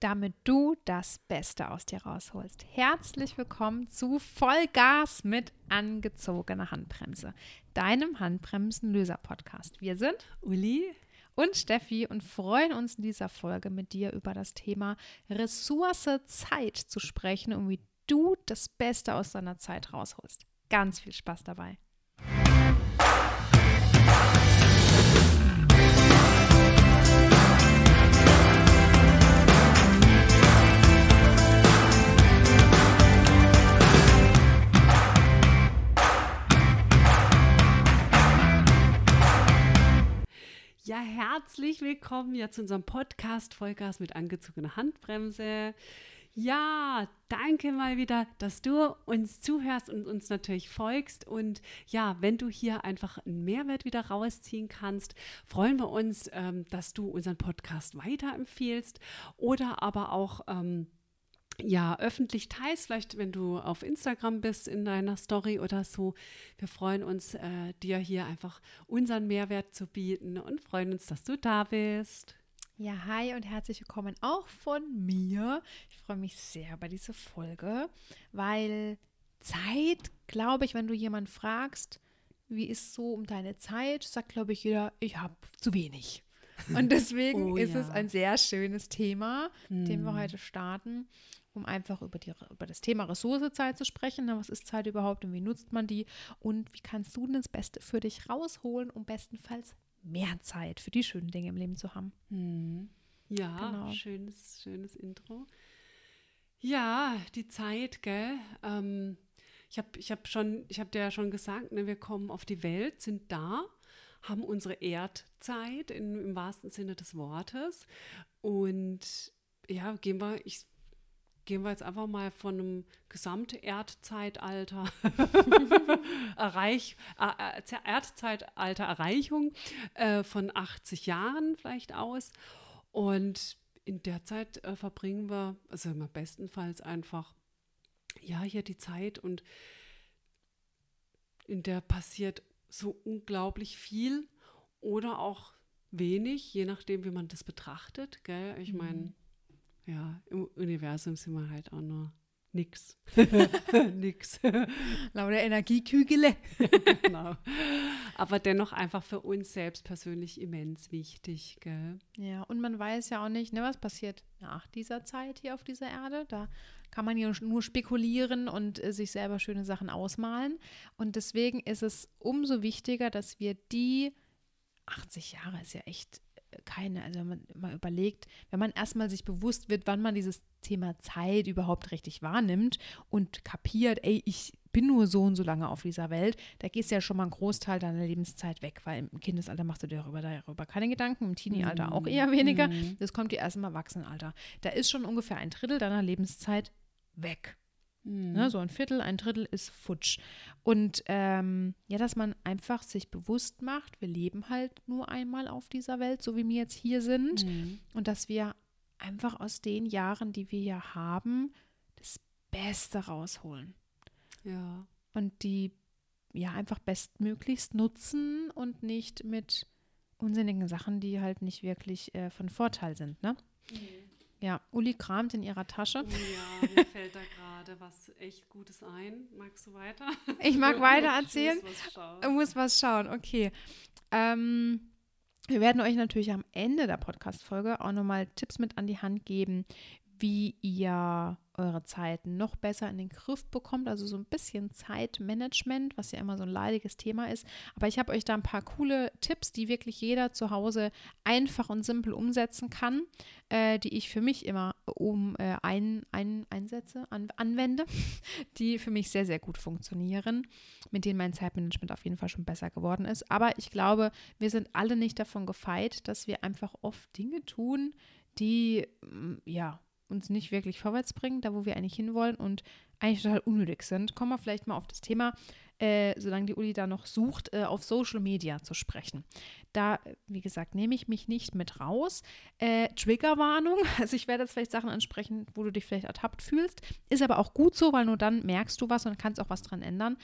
damit du das Beste aus dir rausholst. Herzlich willkommen zu Vollgas mit angezogener Handbremse, deinem Handbremsen-Löser-Podcast. Wir sind Uli und Steffi und freuen uns in dieser Folge mit dir über das Thema Ressource Zeit zu sprechen und wie du das Beste aus deiner Zeit rausholst. Ganz viel Spaß dabei. Ja, herzlich willkommen ja zu unserem Podcast Vollgas mit angezogener Handbremse. Ja, danke mal wieder, dass du uns zuhörst und uns natürlich folgst. Und ja, wenn du hier einfach einen Mehrwert wieder rausziehen kannst, freuen wir uns, ähm, dass du unseren Podcast weiterempfehlst oder aber auch ähm, ja, öffentlich teilst, vielleicht wenn du auf Instagram bist in deiner Story oder so. Wir freuen uns, äh, dir hier einfach unseren Mehrwert zu bieten und freuen uns, dass du da bist. Ja, hi und herzlich willkommen auch von mir. Ich freue mich sehr über diese Folge, weil Zeit, glaube ich, wenn du jemanden fragst, wie ist so um deine Zeit, sagt, glaube ich, jeder, ich habe zu wenig. Und deswegen oh, ist ja. es ein sehr schönes Thema, hm. dem wir heute starten um einfach über, die, über das Thema Ressourcezeit zu sprechen. Na, was ist Zeit überhaupt und wie nutzt man die? Und wie kannst du denn das Beste für dich rausholen, um bestenfalls mehr Zeit für die schönen Dinge im Leben zu haben? Hm. Ja, genau. schönes, schönes Intro. Ja, die Zeit, gell? Ähm, ich habe ich hab schon, ich habe dir ja schon gesagt, ne, wir kommen auf die Welt, sind da, haben unsere Erdzeit in, im wahrsten Sinne des Wortes und ja, gehen wir, ich gehen wir jetzt einfach mal von einem Gesamterdzeitalter Erreich, äh, äh Erdzeitalter Erreichung äh, von 80 Jahren vielleicht aus. Und in der Zeit äh, verbringen wir, also immer bestenfalls einfach, ja, hier die Zeit und in der passiert so unglaublich viel oder auch wenig, je nachdem, wie man das betrachtet. Gell? Ich meine, mhm ja, im Universum sind wir halt auch nur nix. nix. Lauter Energiekügele. genau. Aber dennoch einfach für uns selbst persönlich immens wichtig, gell? Ja, und man weiß ja auch nicht, ne, was passiert nach dieser Zeit hier auf dieser Erde. Da kann man ja nur spekulieren und äh, sich selber schöne Sachen ausmalen. Und deswegen ist es umso wichtiger, dass wir die 80 Jahre ist ja echt keine, also wenn man mal überlegt, wenn man erstmal sich bewusst wird, wann man dieses Thema Zeit überhaupt richtig wahrnimmt und kapiert, ey, ich bin nur so und so lange auf dieser Welt, da gehst du ja schon mal einen Großteil deiner Lebenszeit weg, weil im Kindesalter machst du dir darüber, darüber keine Gedanken, im Teenie-Alter mhm. auch eher weniger. Mhm. Das kommt dir erst im Erwachsenenalter. Da ist schon ungefähr ein Drittel deiner Lebenszeit weg. Mhm. Ne, so ein Viertel, ein Drittel ist futsch. Und ähm, ja, dass man einfach sich bewusst macht, wir leben halt nur einmal auf dieser Welt, so wie wir jetzt hier sind. Mhm. Und dass wir einfach aus den Jahren, die wir ja haben, das Beste rausholen. Ja. Und die ja einfach bestmöglichst nutzen und nicht mit unsinnigen Sachen, die halt nicht wirklich äh, von Vorteil sind, ne? Mhm. Ja, Uli kramt in ihrer Tasche. Ja, mir fällt da gerade was echt Gutes ein. Magst du weiter? Ich mag weiter erzählen. Ich muss was schauen. Muss was schauen, okay. Ähm, wir werden euch natürlich am Ende der Podcast-Folge auch nochmal Tipps mit an die Hand geben, wie ihr eure Zeit noch besser in den Griff bekommt. Also so ein bisschen Zeitmanagement, was ja immer so ein leidiges Thema ist. Aber ich habe euch da ein paar coole Tipps, die wirklich jeder zu Hause einfach und simpel umsetzen kann, äh, die ich für mich immer um äh, ein, ein, einsetze, an, anwende, die für mich sehr, sehr gut funktionieren, mit denen mein Zeitmanagement auf jeden Fall schon besser geworden ist. Aber ich glaube, wir sind alle nicht davon gefeit, dass wir einfach oft Dinge tun, die mm, ja uns nicht wirklich vorwärts bringen, da wo wir eigentlich hinwollen und eigentlich total unnötig sind. Kommen wir vielleicht mal auf das Thema, äh, solange die Uli da noch sucht, äh, auf Social Media zu sprechen. Da, wie gesagt, nehme ich mich nicht mit raus. Äh, Triggerwarnung, also ich werde jetzt vielleicht Sachen ansprechen, wo du dich vielleicht ertappt fühlst. Ist aber auch gut so, weil nur dann merkst du was und kannst auch was dran ändern.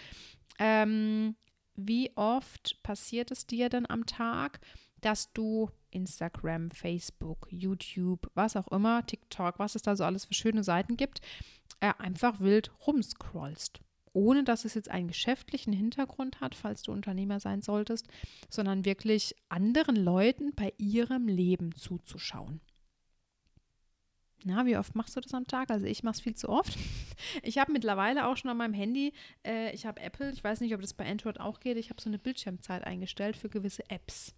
Ähm, wie oft passiert es dir denn am Tag, dass du Instagram, Facebook, YouTube, was auch immer, TikTok, was es da so alles für schöne Seiten gibt, äh, einfach wild rumscrollst. Ohne dass es jetzt einen geschäftlichen Hintergrund hat, falls du Unternehmer sein solltest, sondern wirklich anderen Leuten bei ihrem Leben zuzuschauen. Na, wie oft machst du das am Tag? Also ich mache es viel zu oft. Ich habe mittlerweile auch schon an meinem Handy, äh, ich habe Apple, ich weiß nicht, ob das bei Android auch geht, ich habe so eine Bildschirmzeit eingestellt für gewisse Apps.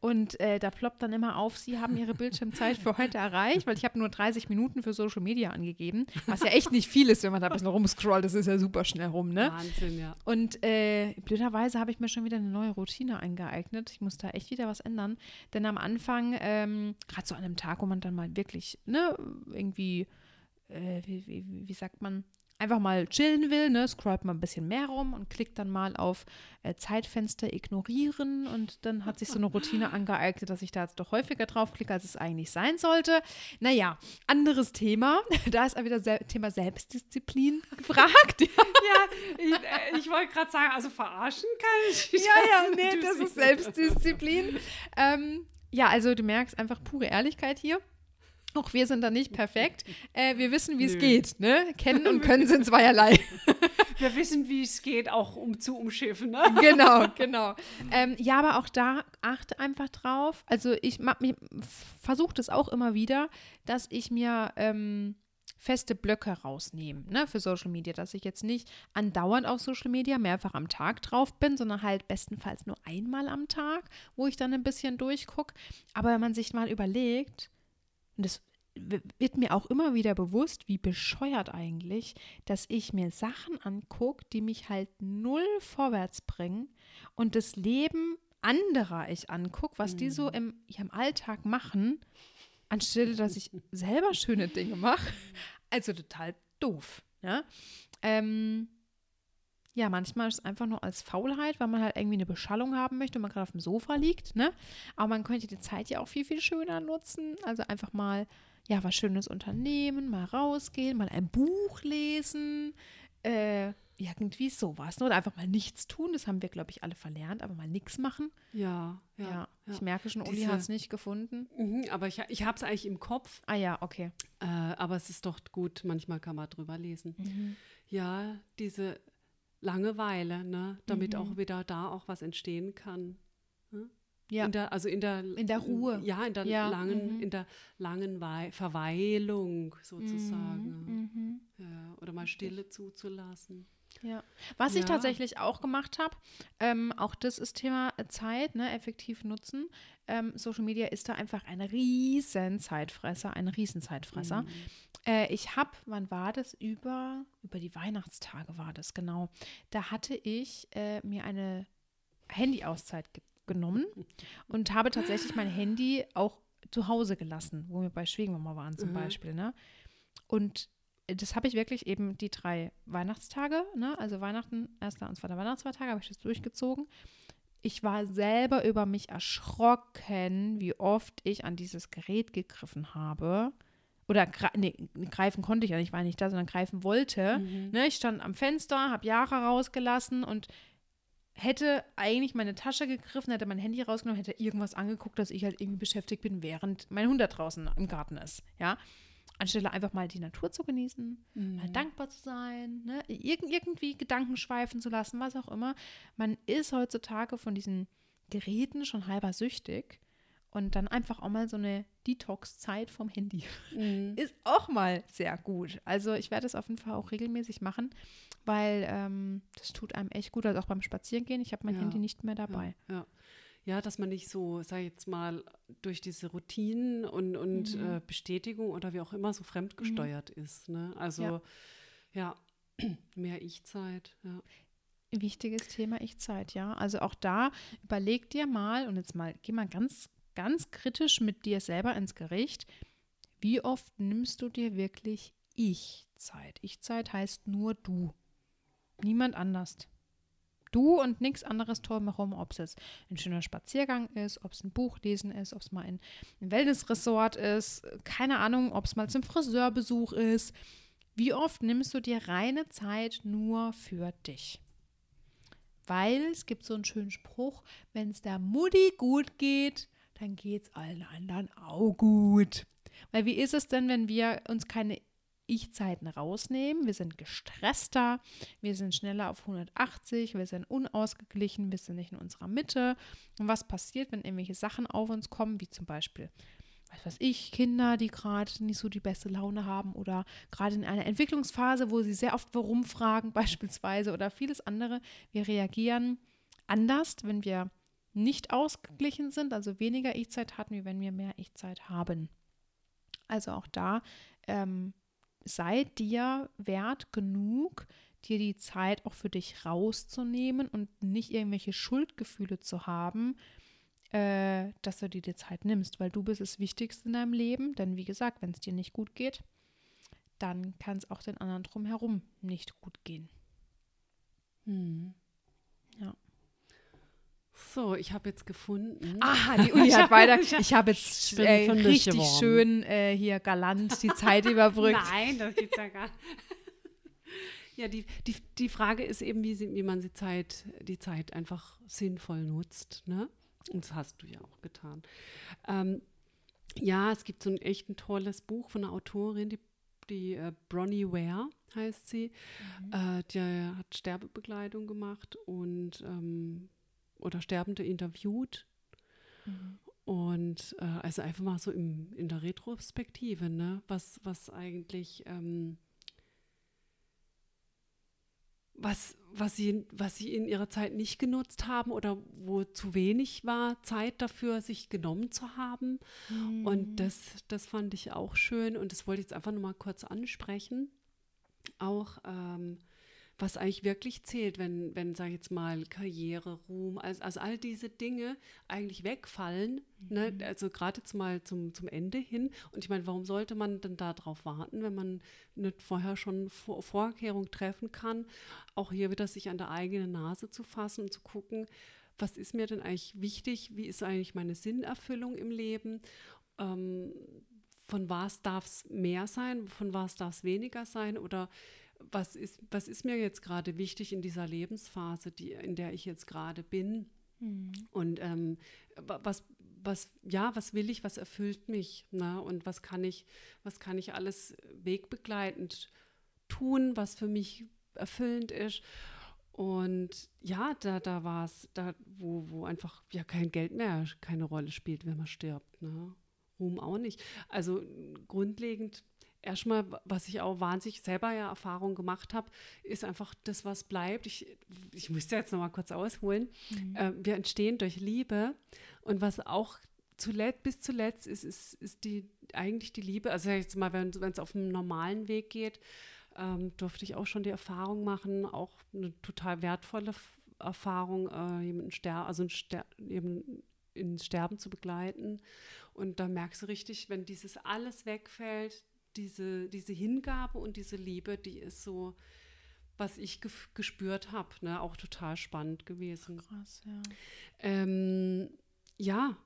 Und äh, da ploppt dann immer auf, Sie haben Ihre Bildschirmzeit für heute erreicht, weil ich habe nur 30 Minuten für Social Media angegeben, was ja echt nicht viel ist, wenn man da ein bisschen rumscrollt. Das ist ja super schnell rum, ne? Wahnsinn, ja. Und äh, blöderweise habe ich mir schon wieder eine neue Routine eingeeignet. Ich muss da echt wieder was ändern. Denn am Anfang, ähm, gerade so an einem Tag, wo man dann mal wirklich, ne, irgendwie, äh, wie, wie, wie sagt man, einfach mal chillen will, ne, scrollt mal ein bisschen mehr rum und klickt dann mal auf äh, Zeitfenster ignorieren und dann hat sich so eine Routine angeeignet, dass ich da jetzt doch häufiger draufklicke, als es eigentlich sein sollte. Naja, anderes Thema. Da ist auch wieder Se Thema Selbstdisziplin gefragt. ja, ich, äh, ich wollte gerade sagen, also verarschen kann ich. Ja, ja, nee, das ist Selbstdisziplin. ähm, ja, also du merkst einfach pure Ehrlichkeit hier. Auch wir sind da nicht perfekt. Äh, wir wissen, wie es geht. Ne? Kennen und können sind zweierlei. wir wissen, wie es geht, auch um zu umschiffen. Ne? Genau, genau. Ähm, ja, aber auch da achte einfach drauf. Also ich, versuche das auch immer wieder, dass ich mir ähm, feste Blöcke rausnehme ne, für Social Media, dass ich jetzt nicht andauernd auf Social Media mehrfach am Tag drauf bin, sondern halt bestenfalls nur einmal am Tag, wo ich dann ein bisschen durchgucke. Aber wenn man sich mal überlegt, und es wird mir auch immer wieder bewusst, wie bescheuert eigentlich, dass ich mir Sachen angucke, die mich halt null vorwärts bringen und das Leben anderer ich angucke, was die so mhm. im, ja, im Alltag machen, anstelle dass ich selber schöne Dinge mache. Also total doof. Ja? Ähm, ja, manchmal ist es einfach nur als Faulheit, weil man halt irgendwie eine Beschallung haben möchte und man gerade auf dem Sofa liegt, ne? Aber man könnte die Zeit ja auch viel, viel schöner nutzen. Also einfach mal, ja, was Schönes unternehmen, mal rausgehen, mal ein Buch lesen, äh, irgendwie sowas. Ne? Oder einfach mal nichts tun. Das haben wir, glaube ich, alle verlernt, aber mal nichts machen. Ja, ja. ja. ja. Ich merke schon, Uli hat es nicht gefunden. Mhm, aber ich, ich habe es eigentlich im Kopf. Ah ja, okay. Äh, aber es ist doch gut, manchmal kann man drüber lesen. Mhm. Ja, diese Langeweile, ne? damit mhm. auch wieder da auch was entstehen kann. Ne? Ja. In der, also in der, in der Ruhe. Ja, in der ja. langen, mhm. in der langen Wei Verweilung sozusagen. Mhm. mhm. Ja, oder mal Stille zuzulassen. Ja. Was ja. ich tatsächlich auch gemacht habe, ähm, auch das ist Thema Zeit, ne, effektiv nutzen. Ähm, Social Media ist da einfach ein riesen Zeitfresser, ein riesen Zeitfresser. Mhm. Äh, ich habe, wann war das? Über, über die Weihnachtstage war das, genau. Da hatte ich äh, mir eine Handy-Auszeit ge genommen und habe tatsächlich mein Handy auch zu Hause gelassen, wo wir bei Schwiegermama waren zum mhm. Beispiel, ne? Und das habe ich wirklich eben die drei Weihnachtstage, ne? also Weihnachten, erster und zweiter Weihnachtsfeiertag, habe ich das durchgezogen. Ich war selber über mich erschrocken, wie oft ich an dieses Gerät gegriffen habe. Oder nee, greifen konnte ich ja nicht, ich war nicht da, sondern greifen wollte. Mhm. Ne, ich stand am Fenster, habe Jahre rausgelassen und hätte eigentlich meine Tasche gegriffen, hätte mein Handy rausgenommen, hätte irgendwas angeguckt, dass ich halt irgendwie beschäftigt bin, während mein Hund da draußen im Garten ist. Ja anstelle einfach mal die Natur zu genießen, mhm. mal dankbar zu sein, ne? Ir irgendwie Gedanken schweifen zu lassen, was auch immer. Man ist heutzutage von diesen Geräten schon halber süchtig und dann einfach auch mal so eine Detox-Zeit vom Handy mhm. ist auch mal sehr gut. Also ich werde es auf jeden Fall auch regelmäßig machen, weil ähm, das tut einem echt gut, also auch beim Spazierengehen. Ich habe mein ja. Handy nicht mehr dabei. Ja, ja ja, dass man nicht so, sag ich jetzt mal, durch diese Routinen und, und mhm. äh, Bestätigung oder wie auch immer so fremdgesteuert mhm. ist. Ne? Also ja, ja mehr Ich-Zeit. Ja. Wichtiges Thema Ich-Zeit, ja. Also auch da überleg dir mal und jetzt mal, geh mal ganz, ganz kritisch mit dir selber ins Gericht. Wie oft nimmst du dir wirklich Ich-Zeit? Ich-Zeit heißt nur du. Niemand anders. Du und nichts anderes drumherum, ob es jetzt ein schöner Spaziergang ist, ob es ein Buch lesen ist, ob es mal ein, ein Wellnessresort ist, keine Ahnung, ob es mal zum Friseurbesuch ist. Wie oft nimmst du dir reine Zeit nur für dich? Weil es gibt so einen schönen Spruch, wenn es der Mutti gut geht, dann geht es allen anderen auch gut. Weil wie ist es denn, wenn wir uns keine Ich-Zeiten rausnehmen? Wir sind gestresster, wir sind schneller auf 180, wir sind unausgeglichen, wir sind nicht in unserer Mitte. Und was passiert, wenn irgendwelche Sachen auf uns kommen, wie zum Beispiel was weiß ich, Kinder, die gerade nicht so die beste Laune haben oder gerade in einer Entwicklungsphase, wo sie sehr oft warum fragen, beispielsweise oder vieles andere. Wir reagieren anders, wenn wir nicht ausgeglichen sind, also weniger Ich-Zeit hatten, wie wenn wir mehr Ich-Zeit haben. Also auch da ähm, sei dir wert genug, dir die Zeit auch für dich rauszunehmen und nicht irgendwelche Schuldgefühle zu haben, äh, dass du dir die Zeit nimmst, weil du bist das Wichtigste in deinem Leben. Denn wie gesagt, wenn es dir nicht gut geht, dann kann es auch den anderen drumherum nicht gut gehen. Hm. So, ich habe jetzt gefunden. Aha, die Uni hat weiter. Ich habe jetzt äh, richtig geworden. schön äh, hier galant die Zeit überbrückt. Nein, das geht's ja gar nicht. Ja, die, die, die Frage ist eben, wie, sie, wie man die Zeit, die Zeit einfach sinnvoll nutzt. Ne? Und das hast du ja auch getan. Ähm, ja, es gibt so ein echt ein tolles Buch von einer Autorin, die, die äh, Bronnie Ware heißt sie. Mhm. Äh, die hat Sterbebegleitung gemacht und ähm, oder Sterbende interviewt. Mhm. Und äh, also einfach mal so im, in der Retrospektive, ne? was, was eigentlich, ähm, was, was, sie, was sie in ihrer Zeit nicht genutzt haben oder wo zu wenig war, Zeit dafür sich genommen zu haben. Mhm. Und das, das fand ich auch schön und das wollte ich jetzt einfach nochmal kurz ansprechen. Auch ähm, was eigentlich wirklich zählt, wenn, wenn sage ich jetzt mal, Karriere, Ruhm, also, also all diese Dinge eigentlich wegfallen, ne? mhm. ne? also gerade jetzt mal zum, zum Ende hin. Und ich meine, warum sollte man denn darauf warten, wenn man nicht vorher schon Vor Vorkehrung treffen kann, auch hier wieder sich an der eigenen Nase zu fassen und zu gucken, was ist mir denn eigentlich wichtig, wie ist eigentlich meine Sinnerfüllung im Leben ähm, von was darf es mehr sein, von was darf es weniger sein oder was ist, was ist mir jetzt gerade wichtig in dieser Lebensphase, die, in der ich jetzt gerade bin? Mhm. Und ähm, was, was, ja, was will ich, was erfüllt mich? Ne? Und was kann ich, was kann ich alles wegbegleitend tun, was für mich erfüllend ist? Und ja, da, da war es, da, wo, wo einfach ja kein Geld mehr keine Rolle spielt, wenn man stirbt. Ne? Ruhm auch nicht. Also grundlegend erstmal, was ich auch wahnsinnig selber ja Erfahrung gemacht habe, ist einfach das, was bleibt. Ich, ich müsste jetzt noch mal kurz ausholen. Mhm. Äh, wir entstehen durch Liebe und was auch zuletzt, bis zuletzt ist, ist, ist die eigentlich die Liebe. Also jetzt mal, wenn es auf einem normalen Weg geht, ähm, durfte ich auch schon die Erfahrung machen, auch eine total wertvolle Erfahrung, äh, jemanden ster also ster eben ins Sterben zu begleiten. Und da merkst du richtig, wenn dieses alles wegfällt, diese, diese Hingabe und diese Liebe, die ist so, was ich gespürt habe, ne, auch total spannend gewesen. Krass, ja. Ähm, ja,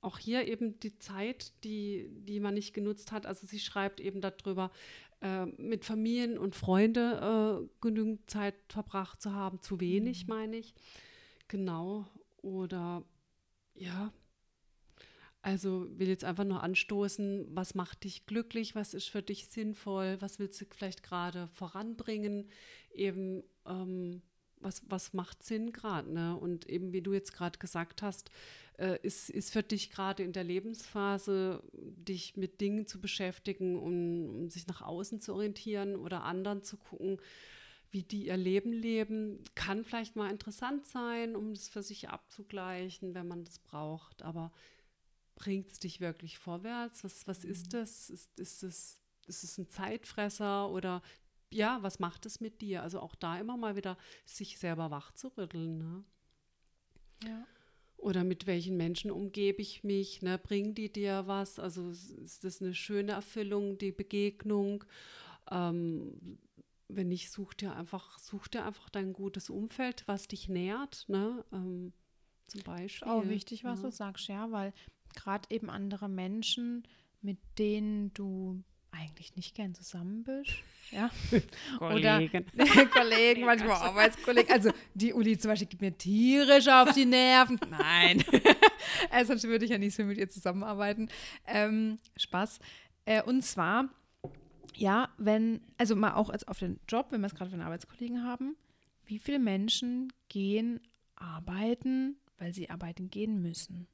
auch hier eben die Zeit, die, die man nicht genutzt hat. Also sie schreibt eben darüber, äh, mit Familien und Freunde äh, genügend Zeit verbracht zu haben, zu wenig, mhm. meine ich. Genau. Oder ja, also will jetzt einfach nur anstoßen, was macht dich glücklich, was ist für dich sinnvoll, was willst du vielleicht gerade voranbringen, eben ähm, was, was macht Sinn gerade. Ne? Und eben wie du jetzt gerade gesagt hast, äh, ist, ist für dich gerade in der Lebensphase, dich mit Dingen zu beschäftigen, um, um sich nach außen zu orientieren oder anderen zu gucken, wie die ihr Leben leben, kann vielleicht mal interessant sein, um das für sich abzugleichen, wenn man das braucht. Aber bringt es dich wirklich vorwärts? Was, was ist mhm. das? Ist, ist, es, ist es ein Zeitfresser oder ja, was macht es mit dir? Also auch da immer mal wieder sich selber wach zu rütteln. Ne? Ja. Oder mit welchen Menschen umgebe ich mich? Ne? Bringen die dir was? Also ist das eine schöne Erfüllung, die Begegnung? Ähm, wenn nicht, such dir einfach, such dir einfach dein gutes Umfeld, was dich nährt, ne? Ähm, zum Beispiel. Auch wichtig, was ja. du sagst, ja, weil gerade eben andere Menschen, mit denen du eigentlich nicht gern zusammen bist. Ja. Kollegen. Oder Kollegen, manchmal Arbeitskollegen. Also die Uli zum Beispiel gibt mir tierisch auf die Nerven. Nein. also, sonst würde ich ja nicht so mit ihr zusammenarbeiten. Ähm, Spaß. Äh, und zwar, ja, wenn, also mal auch als auf den Job, wenn wir es gerade einen Arbeitskollegen haben, wie viele Menschen gehen arbeiten, weil sie arbeiten gehen müssen?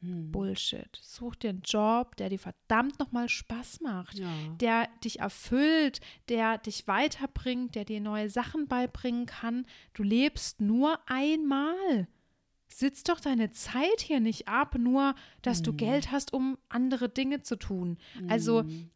Hm. Bullshit. Such dir einen Job, der dir verdammt nochmal Spaß macht, Ja. der dich erfüllt, der dich weiterbringt, der dir neue Sachen beibringen kann. Du lebst nur einmal. Sitz doch deine Zeit hier nicht ab, nur dass du Geld hast, um andere Dinge zu tun. Also Hm.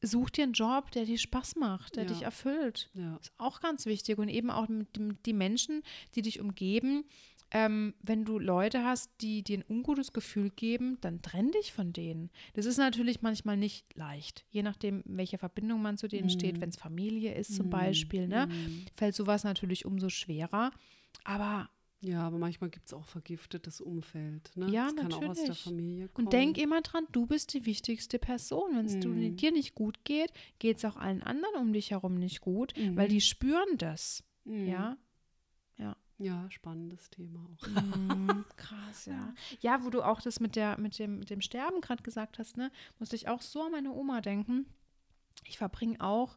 such dir einen Job, der dir Spaß macht, der Ja. dich erfüllt. Ja. Ist auch ganz wichtig. Und eben auch mit dem, die Menschen, die dich umgeben. Ähm, wenn du Leute hast, die dir ein ungutes Gefühl geben, dann trenn dich von denen. Das ist natürlich manchmal nicht leicht. Je nachdem, welche Verbindung man zu denen steht, wenn es Familie ist zum Beispiel, ne, Hm. fällt sowas natürlich umso schwerer. Aber Ja, aber manchmal gibt es auch vergiftetes Umfeld. Ne? Ja, das kann auch aus der natürlich. Familie kommen. und denk immer dran, du bist die wichtigste Person. Wenn es Mhm. dir nicht gut geht, geht es auch allen anderen um dich herum nicht gut, weil Mhm. die spüren das. Mhm. Ja. Ja, spannendes Thema auch. Mhm, krass, ja. Ja, wo du auch das mit, der, mit, dem, mit dem Sterben gerade gesagt hast, ne, musste ich auch so an meine Oma denken. Ich verbringe auch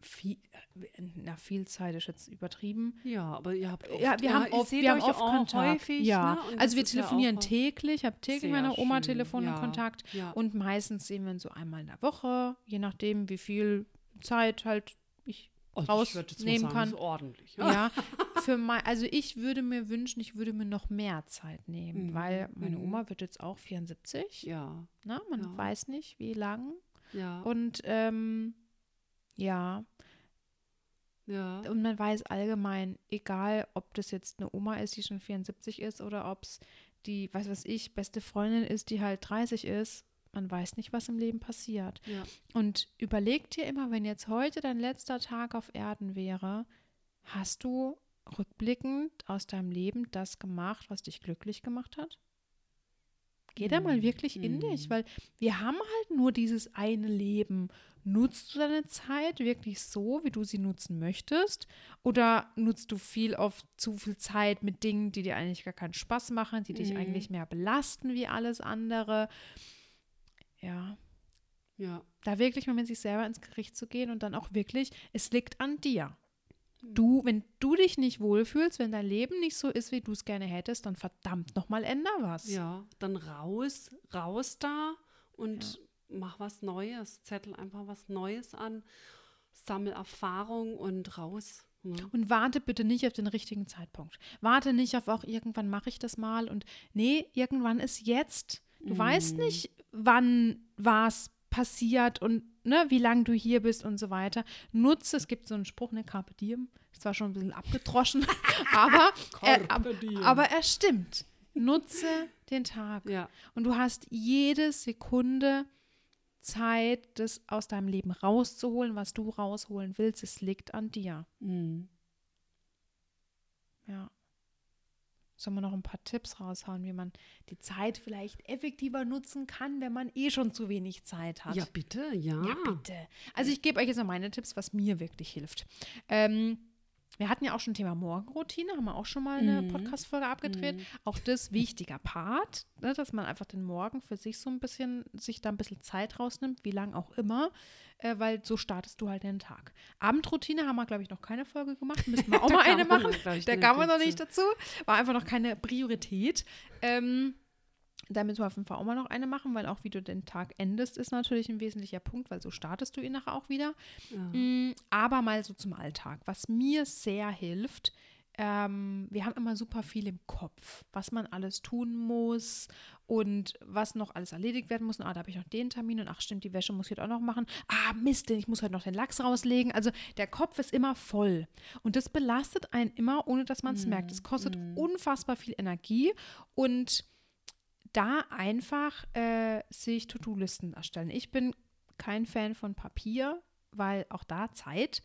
viel, äh, na, viel Zeit ist jetzt übertrieben. Ja, aber ihr habt oft, Ja, wir haben ihr oft, wir haben oft auch Kontakt. häufig. ja, ne? Also wir ja telefonieren auch- täglich. Ich habe täglich meiner Oma Telefon ja, und Kontakt. ja. Und meistens sehen wir uns so einmal in der Woche, je nachdem, wie viel Zeit halt ich Also ich rausnehmen sagen, kann. ordentlich. Ja, für mein, also ich würde mir wünschen, ich würde mir noch mehr Zeit nehmen, Mhm, weil meine mhm. Oma wird jetzt auch 74. Ja, Ne? Man Ja. weiß nicht, wie lang. ja, Und ähm, ja, ja. und man weiß allgemein, egal ob das jetzt eine Oma ist, die schon 74 ist, oder ob es die, was weiß ich, beste Freundin ist, die halt 30 ist, man weiß nicht, was im Leben passiert. ja. Und überleg dir immer, wenn jetzt heute dein letzter Tag auf Erden wäre, hast du rückblickend aus deinem Leben das gemacht, was dich glücklich gemacht hat? Geh da mal Mm, wirklich in mm. dich, weil wir haben halt nur dieses eine Leben. Nutzt du deine Zeit wirklich so, wie du sie nutzen möchtest? Oder nutzt du viel oft zu viel Zeit mit Dingen, die dir eigentlich gar keinen Spaß machen, die dich Mhm. eigentlich mehr belasten wie alles andere? Ja, Ja, da wirklich mal mit sich selber ins Gericht zu gehen und dann auch wirklich, es liegt an dir. Du, wenn du dich nicht wohlfühlst, wenn dein Leben nicht so ist, wie du es gerne hättest, dann verdammt nochmal änder was. ja. Dann raus, raus da und mach was Neues. Zettel einfach was Neues an, sammel Erfahrung und raus. Ne? Und warte bitte nicht auf den richtigen Zeitpunkt. Warte nicht auf auch irgendwann mache ich das mal und nee, irgendwann ist jetzt. Du weißt Mhm. nicht, wann was passiert und ne, wie lange du hier bist und so weiter. Nutze, es gibt so einen Spruch, ne, Carpe Diem, ist zwar schon ein bisschen abgedroschen, aber, er, aber er stimmt. Nutze den Tag. Ja, Und du hast jede Sekunde Zeit, das aus deinem Leben rauszuholen, was du rausholen willst. Es liegt an dir. mhm. Ja. Sollen wir noch ein paar Tipps raushauen, wie man die Zeit vielleicht effektiver nutzen kann, wenn man eh schon zu wenig Zeit hat? ja bitte, ja. Ja, bitte. Also ich gebe euch jetzt noch meine Tipps, was mir wirklich hilft. Ähm, wir hatten ja auch schon Thema Morgenroutine, haben wir auch schon mal eine Mhm. Podcast-Folge abgedreht. Mhm. Auch das wichtiger Part, ne, dass man einfach den Morgen für sich so ein bisschen, sich da ein bisschen Zeit rausnimmt, wie lang auch immer, äh, weil so startest du halt den Tag. Abendroutine haben wir, glaube ich, noch keine Folge gemacht. Müssen wir auch mal eine machen. Da kam man noch nicht dazu. War einfach noch keine Priorität. Ähm, da müssen wir auf jeden Fall auch mal noch eine machen, weil auch wie du den Tag endest, ist natürlich ein wesentlicher Punkt, weil so startest du ihn nachher auch wieder. Ja. Mm, Aber mal so zum Alltag. Was mir sehr hilft, ähm, wir haben immer super viel im Kopf, was man alles tun muss und was noch alles erledigt werden muss. Und, ah, da habe ich noch den Termin und ach stimmt, die Wäsche muss ich heute auch noch machen. Ah, Mist, ich muss heute noch den Lachs rauslegen. Also der Kopf ist immer voll. Und das belastet einen immer, ohne dass man es merkt. Es kostet unfassbar viel Energie und da einfach äh, sich To-Do-Listen erstellen. Ich bin kein Fan von Papier, weil auch da Zeit,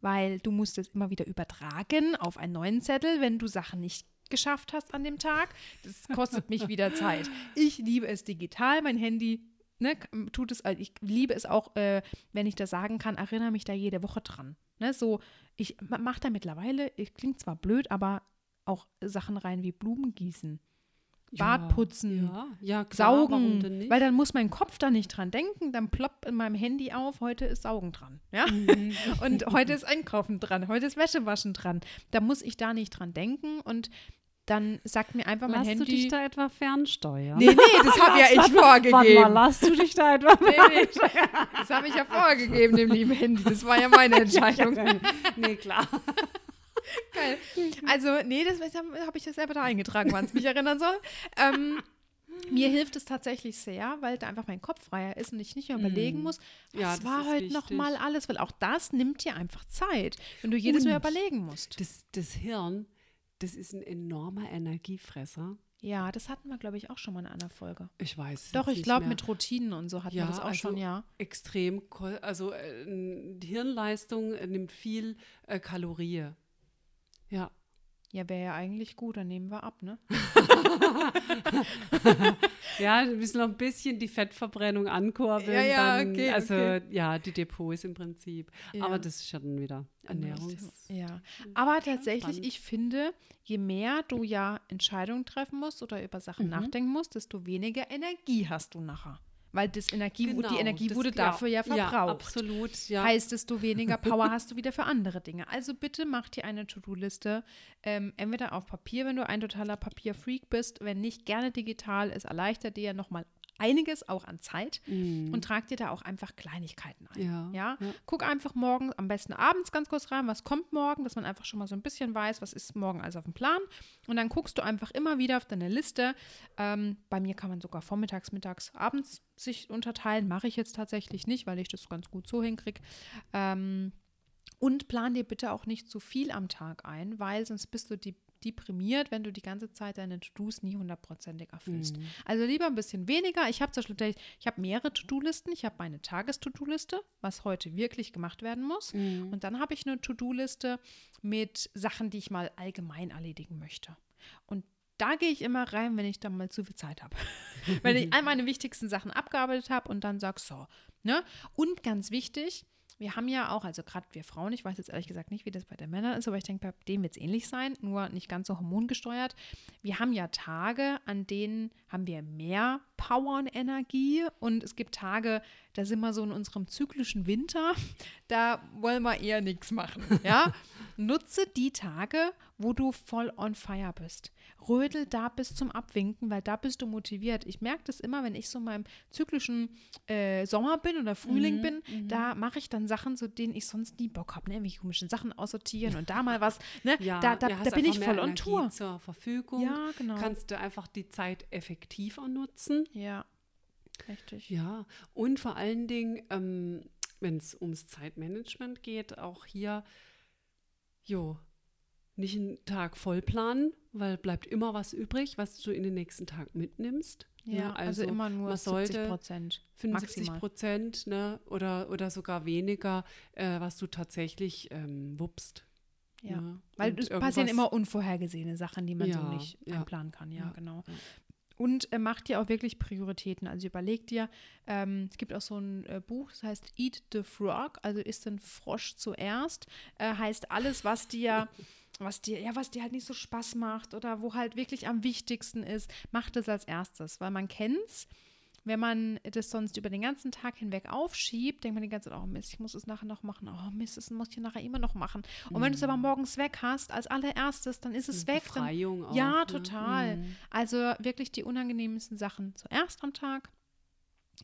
weil du musst es immer wieder übertragen auf einen neuen Zettel, wenn du Sachen nicht geschafft hast an dem Tag. Das kostet mich wieder Zeit. Ich liebe es digital. Mein Handy ne, tut es, also ich liebe es auch, äh, wenn ich das sagen kann, erinnere mich da jede Woche dran. Ne, so, ich mache da mittlerweile, ich klingt zwar blöd, aber auch Sachen rein wie Blumen Bad putzen, ja, ja, klar, saugen, weil dann muss mein Kopf da nicht dran denken, dann ploppt in meinem Handy auf, heute ist Saugen dran, ja, mhm. und heute ist Einkaufen dran, heute ist Wäschewaschen dran, da muss ich da nicht dran denken und dann sagt mir einfach mein lass Handy. Lass du dich da etwa fernsteuern? Nee, nee, das habe ja ich vorgegeben. Warte mal, lass du dich da etwa fernsteuern? Nee, nee, das habe ich ja vorgegeben, dem lieben Handy. Das war ja meine Entscheidung. nee, klar. Geil. Also, nee, das habe ich ja selber da eingetragen, wann es mich erinnern soll. Ähm, mir hilft es tatsächlich sehr, weil da einfach mein Kopf freier ist und ich nicht mehr überlegen mm. muss, was ja, war heute nochmal alles, weil auch das nimmt dir einfach Zeit, wenn du jedes und Mal überlegen musst. Das, das Hirn, das ist ein enormer Energiefresser. Ja, das hatten wir, glaube ich, auch schon mal in einer Folge. Ich weiß. Doch, ich glaube, mit Routinen und so hatten ja, wir das auch also schon, ja. Extrem, also äh, die Hirnleistung nimmt viel äh, Kalorie. Ja. Ja, wäre ja eigentlich gut, dann nehmen wir ab, ne? ja, wir müssen noch ein bisschen die Fettverbrennung ankurbeln. Ja, ja, dann, okay, also okay. ja, die Depots im Prinzip. Ja. Aber das ist ja dann wieder Ernährungs. Ja, aber tatsächlich, ich finde, je mehr du ja Entscheidungen treffen musst oder über Sachen mhm. nachdenken musst, desto weniger Energie hast du nachher. Weil das Energie, genau, die Energie das, wurde dafür ja, verbraucht. Ja, absolut. Ja. Heißt, desto weniger Power hast du wieder für andere Dinge. Also bitte mach dir eine To-Do-Liste. Ähm, entweder auf Papier, wenn du ein totaler Papierfreak bist. Wenn nicht, gerne digital. Es erleichtert dir nochmal einiges auch an Zeit mm. und trag dir da auch einfach Kleinigkeiten ein. Ja, ja? ja, Guck einfach morgen, am besten abends ganz kurz rein, was kommt morgen, dass man einfach schon mal so ein bisschen weiß, was ist morgen alles auf dem Plan. Und dann guckst du einfach immer wieder auf deine Liste. Ähm, bei mir kann man sogar vormittags, mittags, abends sich unterteilen. Mache ich jetzt tatsächlich nicht, weil ich das ganz gut so hinkriege. Ähm, und plan dir bitte auch nicht zu viel am Tag ein, weil sonst bist du die deprimiert, wenn du die ganze Zeit deine To-Dos nie hundertprozentig erfüllst. Mhm. Also lieber ein bisschen weniger. Ich habe zum Beispiel, ich habe mehrere To-Do-Listen. Ich habe meine Tages-To-Do-Liste, was heute wirklich gemacht werden muss. Mhm. Und dann habe ich eine To-Do-Liste mit Sachen, die ich mal allgemein erledigen möchte. Und da gehe ich immer rein, wenn ich dann mal zu viel Zeit habe. wenn ich all meine wichtigsten Sachen abgearbeitet habe und dann sage, so, ne? Und ganz wichtig, wir haben ja auch, also gerade wir Frauen, ich weiß jetzt ehrlich gesagt nicht, wie das bei den Männern ist, aber ich denke, bei denen wird es ähnlich sein, nur nicht ganz so hormongesteuert. Wir haben ja Tage, an denen haben wir mehr Power und Energie und es gibt Tage, da sind wir so in unserem zyklischen Winter, da wollen wir eher nichts machen. Ja? Nutze die Tage, wo du voll on fire bist. Rödel da bis zum Abwinken, weil da bist du motiviert. Ich merke das immer, wenn ich so in meinem zyklischen äh, Sommer bin oder Frühling mhm, bin, mhm. da mache ich dann Sachen, zu denen ich sonst nie Bock habe, ne? Irgendwie komischen Sachen aussortieren und da mal was. Ne? Ja, da, da, ja, da bin ich voll on Tour. zur Verfügung. Ja, genau. Kannst du einfach die Zeit effektiver nutzen. Ja, richtig. Ja, und vor allen Dingen, ähm, wenn es ums Zeitmanagement geht, auch hier, jo, nicht einen Tag voll planen, weil bleibt immer was übrig, was du in den nächsten Tag mitnimmst. Ja, ja ne? also, also, immer nur 70 Prozent. 75 Prozent ne, oder, oder sogar weniger, äh, was du tatsächlich ähm, wuppst. Ja, ja. Ne? weil es passieren immer unvorhergesehene Sachen, die man ja, so nicht einplanen kann. Ja, genau. Und äh, mach dir auch wirklich Prioritäten. Also überleg dir, ähm, es gibt auch so ein äh, Buch, das heißt Eat the Frog, also isst den Frosch zuerst. Äh, heißt alles, was dir was dir, ja, was dir halt nicht so Spaß macht oder wo halt wirklich am wichtigsten ist, mach das als erstes, weil man kennt's. Wenn man das sonst über den ganzen Tag hinweg aufschiebt, denkt man die ganze Zeit, oh Mist, ich muss es nachher noch machen. Oh Mist, das muss ich nachher immer noch machen. Und mhm. wenn du es aber mhm. morgens weg hast, als allererstes, dann ist es weg. Befreiung dann, auch, ja, ne? total. Mhm. Also wirklich die unangenehmsten Sachen zuerst am Tag.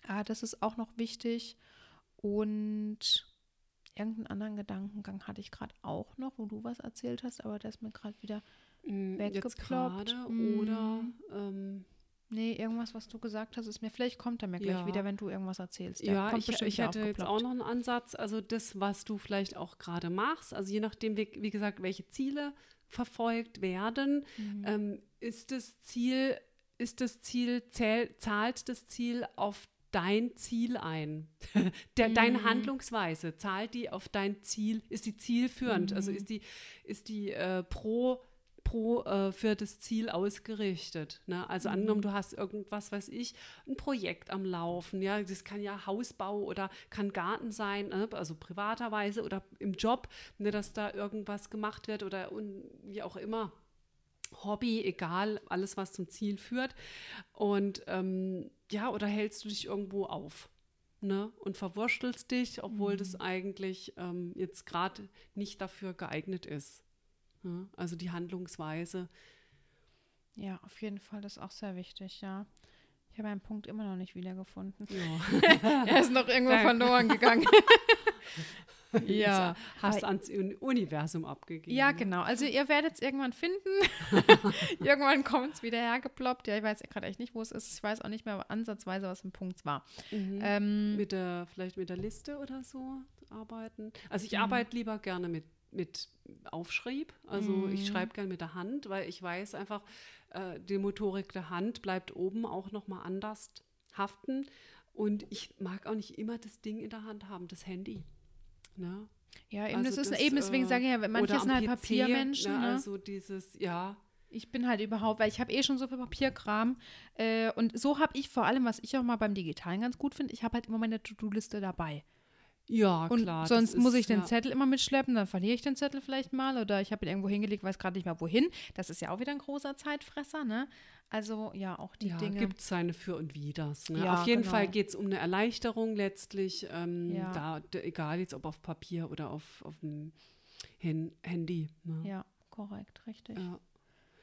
Ah, das ist auch noch wichtig. Und irgendeinen anderen Gedankengang hatte ich gerade auch noch, wo du was erzählt hast, aber der ist mir gerade wieder mm, weggeploppt. Mm. Oder ähm, Nee, irgendwas, was du gesagt hast, ist mir, vielleicht kommt er mir gleich ja. wieder, wenn du irgendwas erzählst. Der ja, ich, ich hätte jetzt auch noch einen Ansatz, also das, was du vielleicht auch gerade machst, also je nachdem, wie, wie, gesagt, welche Ziele verfolgt werden, mhm. ähm, ist das Ziel, ist das Ziel, zähl, zahlt das Ziel auf dein Ziel ein. Der, mhm. Deine Handlungsweise zahlt die auf dein Ziel, ist die zielführend, also mhm. also ist die, ist die äh, pro pro äh, für das Ziel ausgerichtet. Ne? Also mhm. angenommen, du hast irgendwas, weiß ich, ein Projekt am Laufen, ja, das kann ja Hausbau oder kann Garten sein, ne? also privaterweise oder im Job, ne, dass da irgendwas gemacht wird oder wie auch immer. Hobby, egal, alles, was zum Ziel führt. Und ähm, ja, oder hältst du dich irgendwo auf? Ne, und verwurstelst dich, obwohl mhm. das eigentlich ähm, jetzt gerade nicht dafür geeignet ist. Ne? Also die Handlungsweise. Ja, auf jeden Fall, das ist auch sehr wichtig, ja. Ich habe einen Punkt immer noch nicht wiedergefunden. Ja. er ist noch irgendwo verloren gegangen. ja. Hast ans Universum abgegeben. Ja, genau. Also ihr werdet es irgendwann finden. irgendwann kommt es wieder hergeploppt. Ja, ich weiß gerade echt nicht, wo es ist. Ich weiß auch nicht mehr ansatzweise, was ein Punkt war. Mhm. Ähm, mit der, vielleicht mit der Liste oder so arbeiten. Also ich mhm. arbeite lieber gerne mit mit Aufschrieb. Also mhm. ich schreibe gerne mit der Hand, weil ich weiß einfach, äh, die Motorik der Hand bleibt oben auch nochmal anders haften. Und ich mag auch nicht immer das Ding in der Hand haben, das Handy. Ne? Ja, eben, also das ist das, eben, deswegen äh, sage ich ja, manche sind halt PC, Papiermenschen. Ne, ne? Also dieses, ja. Ich bin halt überhaupt, weil ich habe eh schon so viel Papierkram. Äh, und so habe ich vor allem, was ich auch mal beim Digitalen ganz gut finde, ich habe halt immer meine To-Do-Liste dabei. Ja, und klar. Sonst muss ich den ja. Zettel immer mitschleppen, dann verliere ich den Zettel vielleicht mal oder ich habe ihn irgendwo hingelegt, weiß gerade nicht mehr wohin. Das ist ja auch wieder ein großer Zeitfresser, ne? Also ja, auch die ja, Dinge. gibt es seine Für und Widers. Ne? Ja, auf jeden genau. Fall geht es um eine Erleichterung letztlich, ähm, ja. da, egal jetzt ob auf Papier oder auf, auf dem Handy. Ne? Ja, korrekt, richtig. Ja.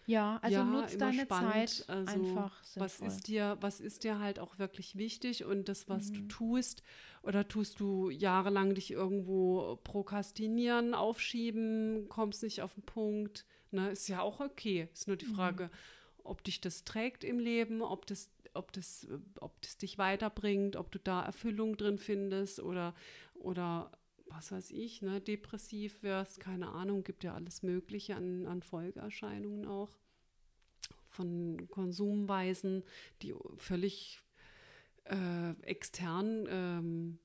Ja, also ja, nutz deine spannend. Zeit also, einfach sinnvoll. Was ist dir, was ist dir halt auch wirklich wichtig und das, was mhm. du tust, oder tust du jahrelang dich irgendwo prokrastinieren, aufschieben, kommst nicht auf den Punkt? Ne, ist ja auch okay. Ist nur die mhm. Frage, mhm. ob dich das trägt im Leben, ob das, ob das, ob das dich weiterbringt, ob du da Erfüllung drin findest oder, oder was weiß ich, ne, depressiv wirst, keine Ahnung, gibt ja alles Mögliche an, an Folgeerscheinungen auch von Konsumweisen, die völlig äh, extern, ähm,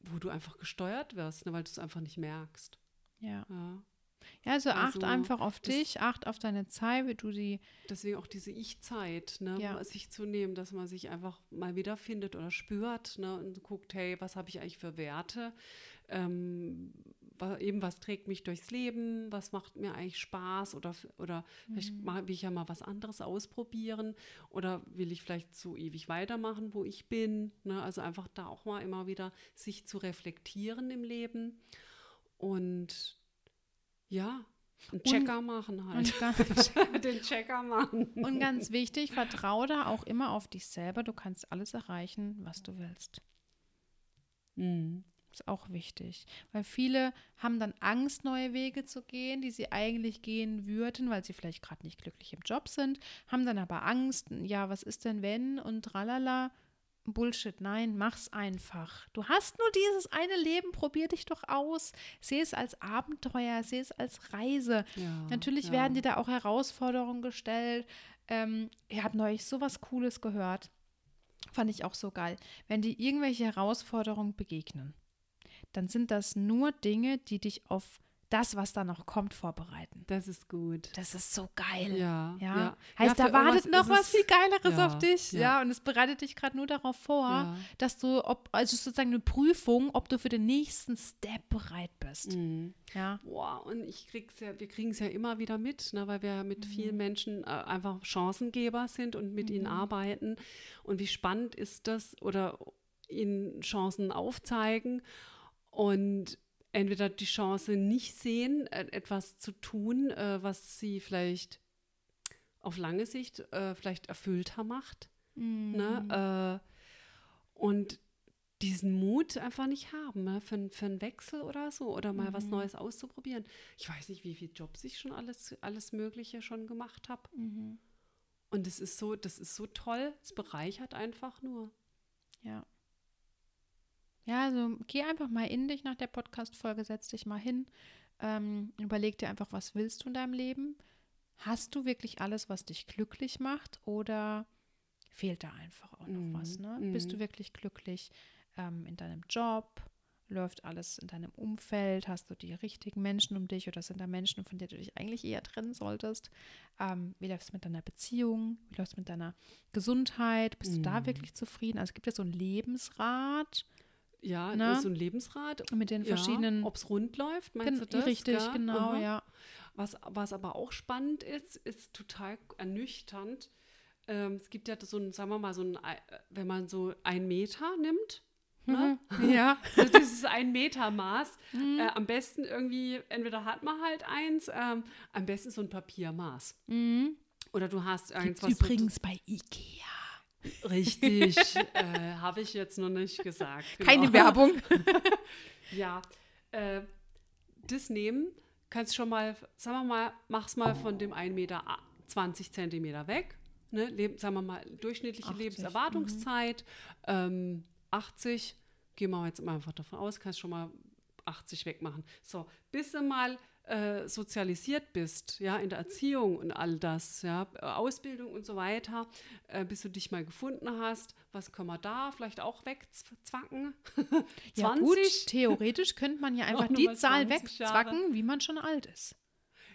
wo du einfach gesteuert wirst, ne, weil du es einfach nicht merkst. Ja. ja. Ja, also, also acht einfach auf dich, acht auf deine Zeit, wie du sie. Deswegen auch diese Ich-Zeit, ne, ja. sich zu nehmen, dass man sich einfach mal wiederfindet oder spürt ne, und guckt, hey, was habe ich eigentlich für Werte? Ähm, eben, was trägt mich durchs Leben? Was macht mir eigentlich Spaß? Oder, oder mhm. vielleicht will ich ja mal was anderes ausprobieren? Oder will ich vielleicht so ewig weitermachen, wo ich bin? Ne? Also einfach da auch mal immer wieder sich zu reflektieren im Leben. Und ja, einen Checker und, machen halt. Den Checker machen. Und ganz wichtig, vertraue da auch immer auf dich selber. Du kannst alles erreichen, was du willst. Mhm. Ist auch wichtig. Weil viele haben dann Angst, neue Wege zu gehen, die sie eigentlich gehen würden, weil sie vielleicht gerade nicht glücklich im Job sind, haben dann aber Angst, ja, was ist denn wenn und tralala. Bullshit, nein, mach's einfach. Du hast nur dieses eine Leben, probier dich doch aus. Seh es als Abenteuer, seh es als Reise. Ja, Natürlich ja. werden dir da auch Herausforderungen gestellt. Ähm, ihr habt neulich sowas Cooles gehört. Fand ich auch so geil. Wenn dir irgendwelche Herausforderungen begegnen, dann sind das nur Dinge, die dich auf das, was da noch kommt, vorbereiten. Das ist gut. Das ist so geil. Ja. ja. ja. Heißt, ja, da wartet noch was viel Geileres auf dich. Ja. und es bereitet dich gerade nur darauf vor, dass du, ob, also sozusagen eine Prüfung, ob du für den nächsten Step bereit bist. Mhm. Ja. Boah, und ich krieg's ja, wir kriegen es ja immer wieder mit, ne, weil wir mit mhm. vielen Menschen äh, einfach Chancengeber sind und mit mhm. ihnen arbeiten. Und wie spannend ist das oder ihnen Chancen aufzeigen und entweder die Chance nicht sehen, äh, etwas zu tun, äh, was sie vielleicht auf lange Sicht äh, vielleicht erfüllter macht. Mhm. Ne? und diesen Mut einfach nicht haben ne? für, für einen Wechsel oder so oder mal mhm. was Neues auszuprobieren. Ich weiß nicht, wie viele Jobs ich schon alles, alles Mögliche schon gemacht habe. Mhm. Und es ist so, das ist so toll, es bereichert einfach nur. Ja. Ja, also geh einfach mal in dich nach der Podcast-Folge, setz dich mal hin, ähm, überleg dir einfach, was willst du in deinem Leben? Hast du wirklich alles, was dich glücklich macht oder fehlt da einfach auch noch mm, was? Ne? Mm. Bist du wirklich glücklich ähm, in deinem Job? Läuft alles in deinem Umfeld? Hast du die richtigen Menschen um dich oder sind da Menschen, von denen du dich eigentlich eher trennen solltest? Ähm, wie läuft es mit deiner Beziehung? Wie läuft es mit deiner Gesundheit? Bist mm. du da mhm. wirklich zufrieden? Also gibt es so einen Lebensrat? Ja, ne? so ein Lebensrat. Mit den verschiedenen. Ja, Ob es rund läuft, meinst du das? Richtig, ja? genau, Aha. ja. Was, was aber auch spannend ist, ist total ernüchternd. Ähm, es gibt ja so ein, sagen wir mal, so ein, äh, wenn man so ein Meter nimmt, Ne? Mhm. Ja. Also dieses ein Meter Maß. Mhm. Äh, am besten irgendwie, entweder hat man halt eins, ähm, am besten so ein Papiermaß. Mhm. Oder du hast irgendwas. Übrigens so, bei Ikea. Richtig, äh, habe ich jetzt noch nicht gesagt. Genau. Keine Werbung. ja, äh, das nehmen, kannst schon mal, sagen wir mal, mach's mal von dem 1 Meter 20 Zentimeter weg. Ne? Leb, sagen wir mal, durchschnittliche 80, Lebenserwartungszeit. Ähm, 80, gehen wir jetzt mal einfach davon aus, kannst schon mal 80 wegmachen. So, bis du mal äh, sozialisiert bist, ja, in der Erziehung und all das, ja, Ausbildung und so weiter, äh, bis du dich mal gefunden hast, was können wir da vielleicht auch wegzwacken? 20? Ja gut, theoretisch könnte man ja einfach die Zahl wegzwacken, Jahre. wie man schon alt ist.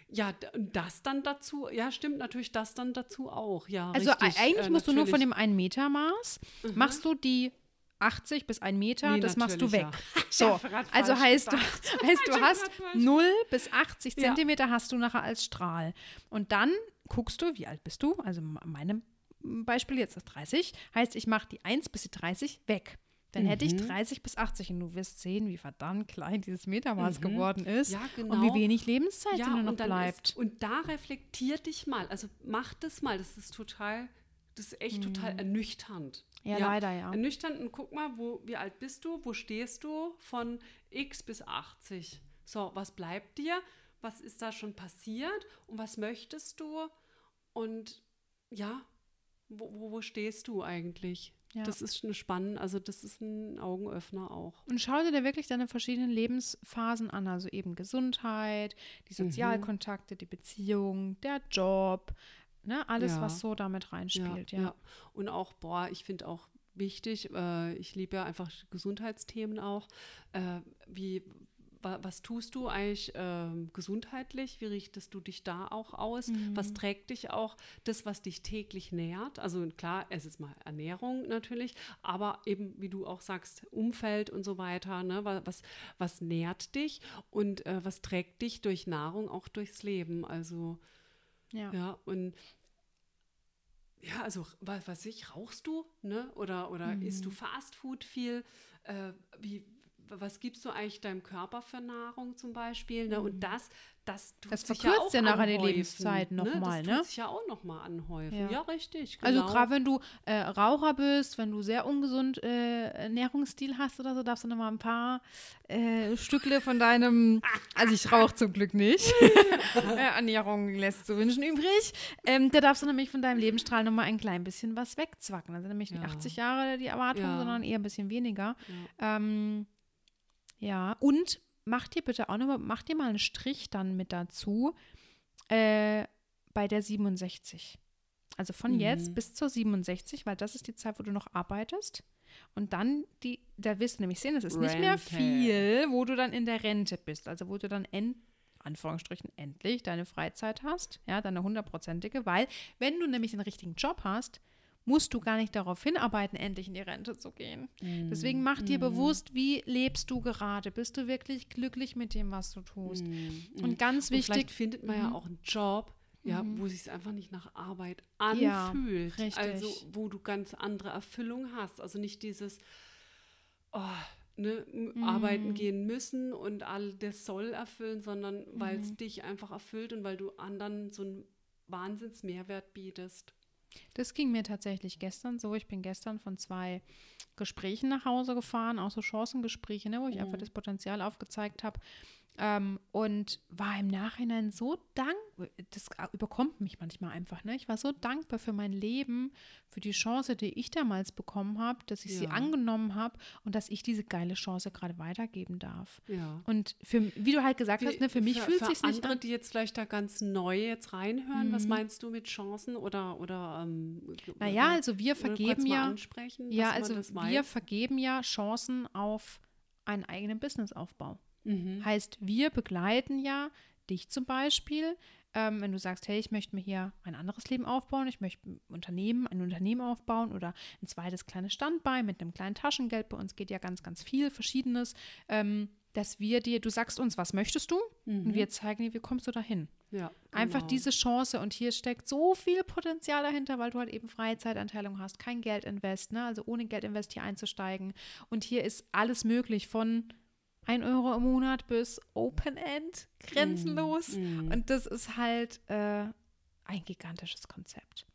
Ja, das dann dazu, ja, stimmt natürlich das dann dazu auch, ja. Also richtig, eigentlich äh, musst du nur von dem 1 Meter Maß, mhm. machst du die 80 bis 1 Meter, nee, das machst du weg. Ja. So, also heißt, du, heißt du hast 0 bis 80 Zentimeter ja. hast du nachher als Strahl. Und dann guckst du, wie alt bist du? Also meinem Beispiel jetzt ist 30, heißt, ich mache die 1 bis die 30 weg. Dann mhm. hätte ich 30 mhm. bis 80 und du wirst sehen, wie verdammt klein dieses Metermaß mhm. geworden ist ja, genau. und wie genau. wenig Lebenszeit ja, nur noch bleibt. Ist, und da reflektier dich mal, also mach das mal, das ist total, das ist echt mhm. total ernüchternd. Ja, ja, leider, ja. Ernüchternd und guck mal, wo, wie alt bist du? Wo stehst du von X bis 80? So, was bleibt dir? Was ist da schon passiert? Und was möchtest du? Und ja, wo, wo, wo stehst du eigentlich? Ja. Das ist eine spannende, also das ist ein Augenöffner auch. Und schau dir da wirklich deine verschiedenen Lebensphasen an, also eben Gesundheit, die mhm. Sozialkontakte, mhm. die Beziehung, der Job, Ne? Alles, ja. was so damit reinspielt, ja. ja. Und auch, boah, ich finde auch wichtig, äh, ich liebe ja einfach Gesundheitsthemen auch. Äh, wie, wa, was tust du eigentlich äh, gesundheitlich? Wie richtest du dich da auch aus? Mhm. Was trägt dich auch? Das, was dich täglich nährt. Also klar, es ist mal Ernährung natürlich, aber eben, wie du auch sagst, Umfeld und so weiter. Ne? Was, was nährt dich und äh, was trägt dich durch Nahrung auch durchs Leben? Also ja. ja, und ja, also was weiß ich, rauchst du, ne? Oder, oder mhm. isst du Fastfood viel? Äh, wie, was gibst du eigentlich deinem Körper für Nahrung zum Beispiel? Ne? Und mhm. das, das tut das sich verkürzt ja, ja nachher die Lebenszeit nochmal, ne? Das tut sich ja auch nochmal anhäufen. Ja, ja richtig. Also genau. Also gerade wenn du äh, Raucher bist, wenn du sehr ungesund äh, Ernährungsstil hast oder so, darfst du nochmal ein paar äh, Stückle von deinem, also ich rauche zum Glück nicht, äh, Ernährung lässt zu wünschen übrig, ähm, da darfst du nämlich von deinem Lebensstrahl nochmal ein klein bisschen was wegzwacken. Also nämlich nicht ja. 80 Jahre die Erwartung, sondern eher ein bisschen weniger. Ähm, ja, und mach dir bitte auch nochmal, mach dir mal einen Strich dann mit dazu äh, bei der 67. Also von mhm. jetzt bis zur 67, weil das ist die Zeit, wo du noch arbeitest. Und dann, die, da wirst du nämlich sehen, es ist Rente. nicht mehr viel, wo du dann in der Rente bist. Also wo du dann end, Anführungsstrichen endlich deine Freizeit hast, ja, deine hundertprozentige, weil wenn du nämlich den richtigen Job hast, musst du gar nicht darauf hinarbeiten, endlich in die Rente zu gehen. Mm. Deswegen mach dir mm. bewusst, wie lebst du gerade? Bist du wirklich glücklich mit dem, was du tust? Mm. Und ganz wichtig. Und vielleicht findet man ja mhm. auch einen Job, ja, mhm. wo sich es einfach nicht nach Arbeit anfühlt. Ja, also wo du ganz andere Erfüllung hast. Also nicht dieses oh, ne, mhm. arbeiten gehen müssen und all das soll erfüllen, sondern weil es dich einfach erfüllt und weil du anderen so einen Wahnsinnsmehrwert bietest. Das ging mir tatsächlich gestern so. Ich bin gestern von zwei Gesprächen nach Hause gefahren, auch so Chancengespräche, ne, wo ich mhm. einfach das Potenzial aufgezeigt habe. Ähm, und war im Nachhinein so dankbar, das überkommt mich manchmal einfach, ne? Ich war so dankbar für mein Leben, für die Chance, die ich damals bekommen habe, dass ich ja. sie angenommen habe und dass ich diese geile Chance gerade weitergeben darf. Ja. Und für, wie du halt gesagt wie, hast, ne, für mich fühlt sich nicht andere, an. die jetzt vielleicht da ganz neu jetzt reinhören, mhm. was meinst du mit Chancen oder oder ähm, Naja, also wir vergeben ja, ja, also wir vergeben ja Chancen auf einen eigenen Businessaufbau. Mhm. Heißt, wir begleiten ja dich zum Beispiel, ähm, wenn du sagst, hey, ich möchte mir hier ein anderes Leben aufbauen, ich möchte ein Unternehmen, ein Unternehmen aufbauen oder ein zweites kleines Standbein mit einem kleinen Taschengeld. Bei uns geht ja ganz, ganz viel Verschiedenes. Ähm, dass wir dir, du sagst uns, was möchtest du? Mhm. Und wir zeigen dir, wie kommst du dahin. Ja, genau. Einfach diese Chance und hier steckt so viel Potenzial dahinter, weil du halt eben Freizeitanteilung hast, kein Geldinvest, ne? also ohne Geldinvest hier einzusteigen. Und hier ist alles möglich von 1 Euro im Monat bis Open End, grenzenlos. Mm, mm. Und das ist halt äh, ein gigantisches Konzept.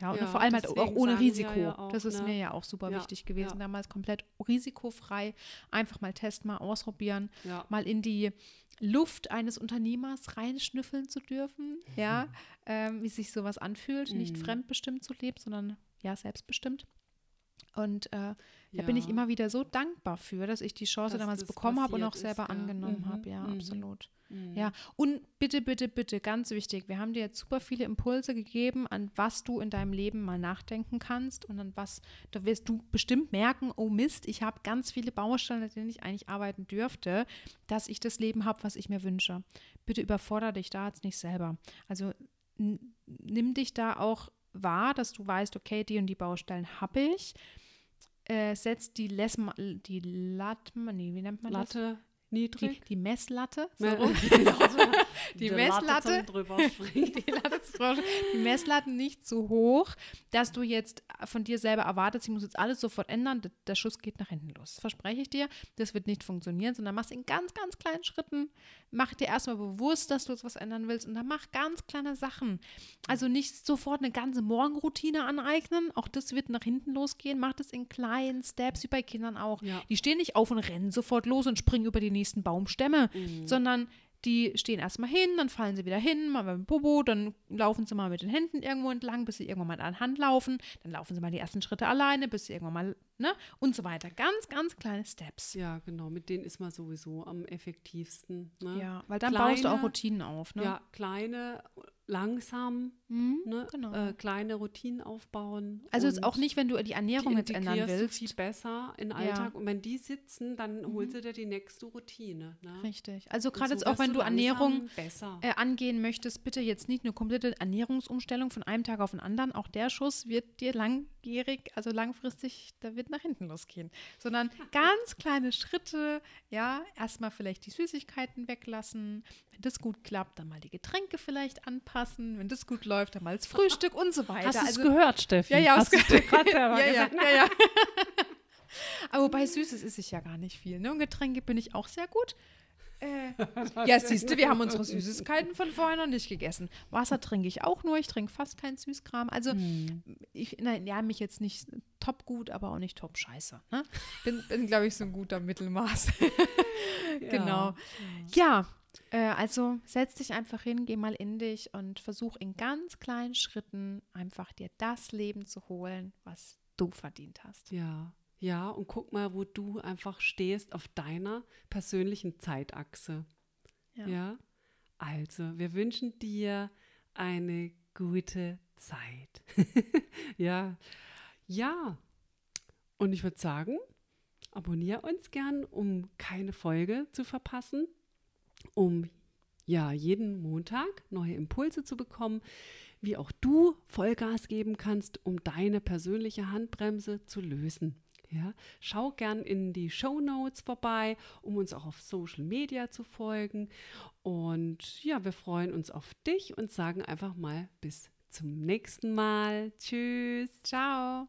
Ja, und ja, vor allem halt auch ohne Risiko. Ja auch, das ist ne? mir ja auch super ja, wichtig gewesen. Damals komplett risikofrei. Einfach mal testen, mal ausprobieren, mal in die Luft eines Unternehmers reinschnüffeln zu dürfen. Ja, ähm, wie sich sowas anfühlt. Mhm. Nicht fremdbestimmt zu leben, sondern ja, selbstbestimmt. Und äh, da bin ich immer wieder so dankbar für, dass ich die Chance dass damals bekommen habe und auch selber ist, angenommen mhm, habe. Ja, mhm. absolut. Mhm. Ja, und bitte, bitte, bitte, ganz wichtig, wir haben dir jetzt super viele Impulse gegeben, an was du in deinem Leben mal nachdenken kannst und an was, da wirst du bestimmt merken, oh Mist, ich habe ganz viele Baustellen, an denen ich eigentlich arbeiten dürfte, dass ich das Leben habe, was ich mir wünsche. Bitte überfordere dich da jetzt nicht selber. Also nimm dich da auch wahr, dass du weißt, okay, die und die Baustellen habe ich. Äh, setzt die, Lesma, die Latte, nee, wie nennt man Latte, das? Niedrig. Die, die Messlatte. So genau. die, die Messlatte. die, die Messlatte nicht zu hoch, dass du jetzt von dir selber erwartest, ich muss jetzt alles sofort ändern. Der Schuss geht nach hinten los. Das verspreche ich dir. Das wird nicht funktionieren, sondern mach es in ganz, ganz kleinen Schritten. Mach dir erstmal bewusst, dass du jetzt was ändern willst und dann mach ganz kleine Sachen. Also nicht sofort eine ganze Morgenroutine aneignen. Auch das wird nach hinten losgehen. Mach das in kleinen Steps, wie bei Kindern auch. Ja. Die stehen nicht auf und rennen sofort los und springen über die nächste nächsten Baumstämme, mhm. sondern die stehen erstmal hin, dann fallen sie wieder hin, mal mit dem Popo, dann laufen sie mal mit den Händen irgendwo entlang, bis sie irgendwann mal an Hand laufen, dann laufen sie mal die ersten Schritte alleine, bis sie irgendwann mal, ne, und so weiter. Ganz, ganz kleine Steps. Ja, genau, mit denen ist man sowieso am effektivsten. Ne? Ja, weil dann kleine, baust du auch Routinen auf, ne? Ja, kleine langsam mhm, ne, genau. äh, kleine Routinen aufbauen. Also jetzt auch nicht, wenn du die Ernährung die jetzt ändern willst. Du viel besser in den Alltag. Ja. Und wenn die sitzen, dann mhm. holst du dir die nächste Routine. Ne? Richtig. Also gerade so jetzt auch, wenn du Ernährung äh, angehen möchtest, bitte jetzt nicht eine komplette Ernährungsumstellung von einem Tag auf den anderen. Auch der Schuss wird dir langjährig, also langfristig, da wird nach hinten losgehen. Sondern ganz kleine Schritte, ja, erstmal vielleicht die Süßigkeiten weglassen. Wenn das gut klappt, dann mal die Getränke vielleicht anpassen, wenn das gut läuft, dann mal das Frühstück und so weiter. Hast du es also, gehört, Steffi? Ja, ja, Hast du gerade selber ja, ja, ja, ja. Aber bei Süßes ist ich ja gar nicht viel. Ne? Und Getränke bin ich auch sehr gut. Äh, ja, siehst du, wir haben unsere Süßigkeiten von vorher noch nicht gegessen. Wasser trinke ich auch nur, ich trinke fast keinen Süßkram. Also hm. ich ja, mich jetzt nicht top gut, aber auch nicht top scheiße. Ne? Bin, bin glaube ich, so ein guter Mittelmaß. genau. Ja, äh, also setz dich einfach hin, geh mal in dich und versuch in ganz kleinen Schritten einfach dir das Leben zu holen, was du verdient hast. Ja, ja, und guck mal, wo du einfach stehst auf deiner persönlichen Zeitachse. Ja. ja? Also, wir wünschen dir eine gute Zeit. ja. Ja. Und ich würde sagen, abonniere uns gern, um keine Folge zu verpassen um ja jeden Montag neue Impulse zu bekommen, wie auch du Vollgas geben kannst, um deine persönliche Handbremse zu lösen. Ja, schau gern in die Show Notes vorbei, um uns auch auf Social Media zu folgen. Und ja, wir freuen uns auf dich und sagen einfach mal bis zum nächsten Mal. Tschüss. Ciao.